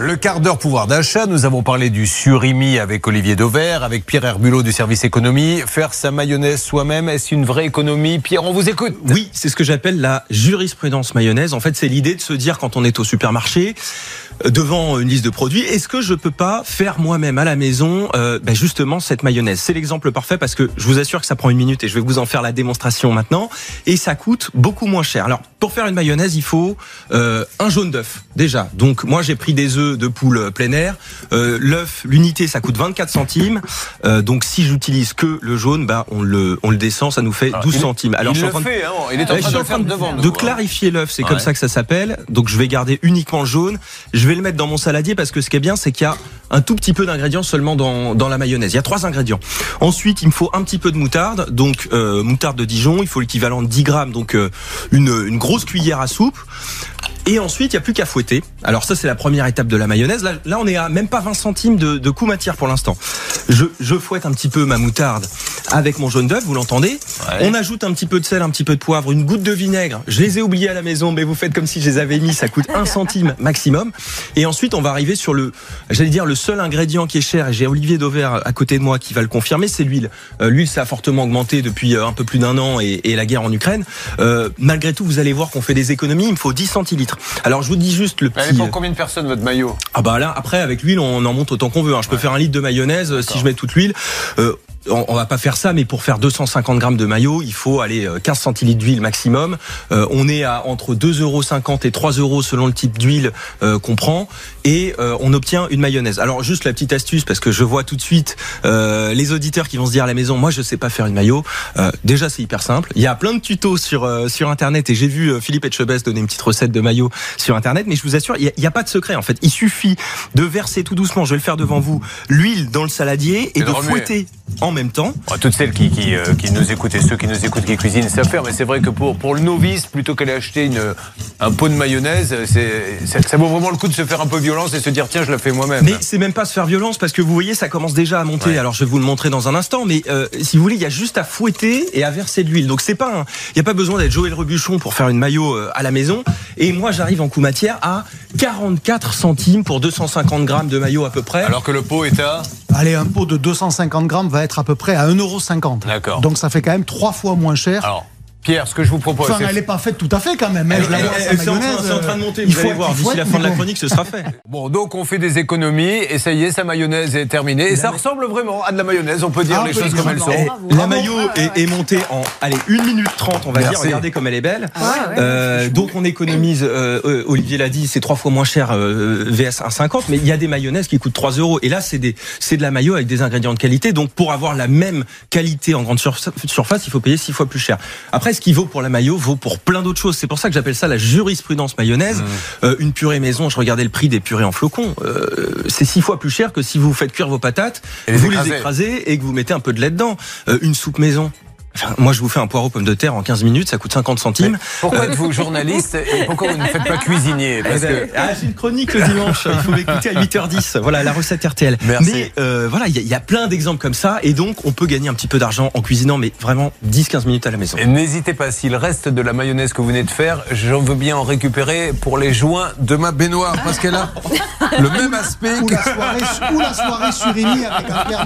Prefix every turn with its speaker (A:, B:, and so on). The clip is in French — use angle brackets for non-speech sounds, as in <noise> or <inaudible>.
A: Le quart d'heure pouvoir d'achat, nous avons parlé du surimi avec Olivier Dauvert, avec Pierre Herbulot du service économie. Faire sa mayonnaise soi-même, est-ce une vraie économie? Pierre, on vous écoute.
B: Oui, c'est ce que j'appelle la jurisprudence mayonnaise. En fait, c'est l'idée de se dire quand on est au supermarché, euh, devant une liste de produits, est-ce que je peux pas faire moi-même à la maison euh, ben justement cette mayonnaise? C'est l'exemple parfait parce que je vous assure que ça prend une minute et je vais vous en faire la démonstration maintenant et ça coûte beaucoup moins cher. Alors pour faire une mayonnaise, il faut euh, un jaune d'œuf déjà. Donc moi j'ai pris des œufs de poule plein air. Euh, L'œuf, l'unité, ça coûte 24 centimes. Euh, donc si j'utilise que le jaune, bah on le on le descend, ça nous fait 12
A: il-
B: centimes. Alors
A: il
B: je suis
A: le
B: en train de-
A: fait, hein, il est en train de faire hein.
B: clarifier l'œuf, c'est comme ça que ça s'appelle. Donc je vais garder uniquement le jaune. Je vais le mettre dans mon saladier parce que ce qui est bien, c'est qu'il y a un tout petit peu d'ingrédients seulement dans, dans la mayonnaise. Il y a trois ingrédients. Ensuite, il me faut un petit peu de moutarde, donc euh, moutarde de Dijon. Il faut l'équivalent de 10 grammes, donc euh, une, une grosse cuillère à soupe. Et ensuite, il n'y a plus qu'à fouetter. Alors ça, c'est la première étape de la mayonnaise. Là, on est à même pas 20 centimes de, de coût matière pour l'instant. Je fouette un petit peu ma moutarde avec mon jaune d'œuf, vous l'entendez. On ajoute un petit peu de sel, un petit peu de poivre, une goutte de vinaigre. Je les ai oubliés à la maison, mais vous faites comme si je les avais mis. Ça coûte un centime maximum. Et ensuite, on va arriver sur le, j'allais dire, le seul ingrédient qui est cher. Et j'ai Olivier Dauvert à côté de moi qui va le confirmer, c'est l'huile. Euh, l'huile, ça a fortement augmenté depuis euh, un peu plus d'un an et, et la guerre en Ukraine. Euh, malgré tout, vous allez voir qu'on fait des économies. Il me faut 10 centilitres. Alors, je vous dis juste le petit.
A: pour combien de personnes votre maillot?
B: Ah bah là, après avec l'huile, on en monte autant qu'on veut. hein. Je peux faire un litre de mayonnaise euh, si je mets toute l'huile. Euh, on, on va pas faire ça, mais pour faire 250 grammes de maillot, il faut aller euh, 15 centilitres d'huile maximum. Euh, on est à entre 2,50 euros et 3 euros selon le type d'huile euh, qu'on prend, et euh, on obtient une mayonnaise. Alors juste la petite astuce, parce que je vois tout de suite euh, les auditeurs qui vont se dire à la maison, moi je sais pas faire une maillot. Euh, déjà c'est hyper simple. Il y a plein de tutos sur euh, sur internet, et j'ai vu euh, Philippe Etchebest donner une petite recette de maillot sur internet, mais je vous assure, il y a- a, pas de secret en fait. Il suffit de verser tout doucement, je vais le faire devant vous, l'huile dans le saladier et
A: Et de
B: fouetter en même temps.
A: Toutes celles qui, qui, euh, qui nous écoutent et ceux qui nous écoutent qui cuisinent savent faire, mais c'est vrai que pour, pour le novice, plutôt qu'aller acheter une, un pot de mayonnaise, c'est, c'est- ça vaut vraiment le coup de se faire un peu violence et se dire tiens, je la fais moi-même.
B: Mais c'est même pas se faire violence parce que vous voyez, ça commence déjà à monter.
A: Ouais.
B: Alors je vais vous le montrer dans un instant, mais euh, si vous voulez, il y a juste à fouetter et à verser de l'huile. Donc c'est pas, il y a pas besoin d'être Joël Rebuchon pour faire une maillot euh, à la maison. Et moi, j'arrive en coût matière à 44 centimes pour 250 grammes de maillot à peu près.
A: Alors que le pot est à.
C: Allez, un pot de 250 grammes va être à peu près à 1,50€.
A: D'accord.
C: Donc ça fait quand même trois fois moins cher.
A: Alors, Pierre, ce que je vous propose,
C: Enfin, elle n'est pas faite tout à fait quand même. hein.
B: Eh,
C: sa
B: c'est en train-
C: mayonnaise,
B: c'est en train de monter,
C: il
B: vous allez
C: faut
B: voir. D'ici
C: faut
B: la fin de la chronique, ce sera fait.
A: Bon, donc on fait des économies, et ça y est, sa mayonnaise est terminée. Et ça ressemble vraiment à de la mayonnaise, on peut dire
C: Ah,
A: les choses comme elles sont.
B: La maillot est, est montée en allez 1 minute 30 on va
A: Merci.
B: dire regardez comme elle est belle
D: Ah ouais,
B: Euh, donc on économise euh, euh, Olivier l'a dit c'est trois fois moins cher euh, VS 1,50 mais il y a des mayonnaises qui coûtent 3 euros et là c'est des c'est de la maillot avec des ingrédients de qualité donc pour avoir la même qualité en grande sur- surface il faut payer six fois plus cher après ce qui vaut pour la maillot vaut pour plein d'autres choses. C'est pour ça que j'appelle ça la jurisprudence mayonnaise.
A: Mmh.
B: Euh, une purée maison je regardais le prix des purées en flocons. Euh, c'est six fois plus cher que si vous faites cuire vos patates
A: Et les
B: vous les écrasez et que vous mettez un peu de lait dedans. Euh, une soupe maison Enfin, moi, je vous fais un poireau pomme de terre en 15 minutes, ça coûte 50 centimes.
A: Pourquoi êtes-vous journaliste et <laughs> pourquoi vous ne faites pas cuisinier Parce
B: Eh ben,
A: que
B: ah, j'ai une chronique le dimanche, il faut m'écouter à 8h10. Voilà, la recette RTL.
A: Merci.
B: Mais euh, voilà, il y, a- il y a plein d'exemples comme ça, et donc on peut gagner un petit peu d'argent en cuisinant, mais vraiment 10-15 minutes à la maison.
A: Et N'hésitez pas, s'il reste de la mayonnaise que vous venez de faire, j'en veux bien en récupérer pour les joints de ma baignoire, parce qu'elle a <laughs> le même aspect
C: Ou
A: que...
C: la soirée, ou la soirée sur avec un.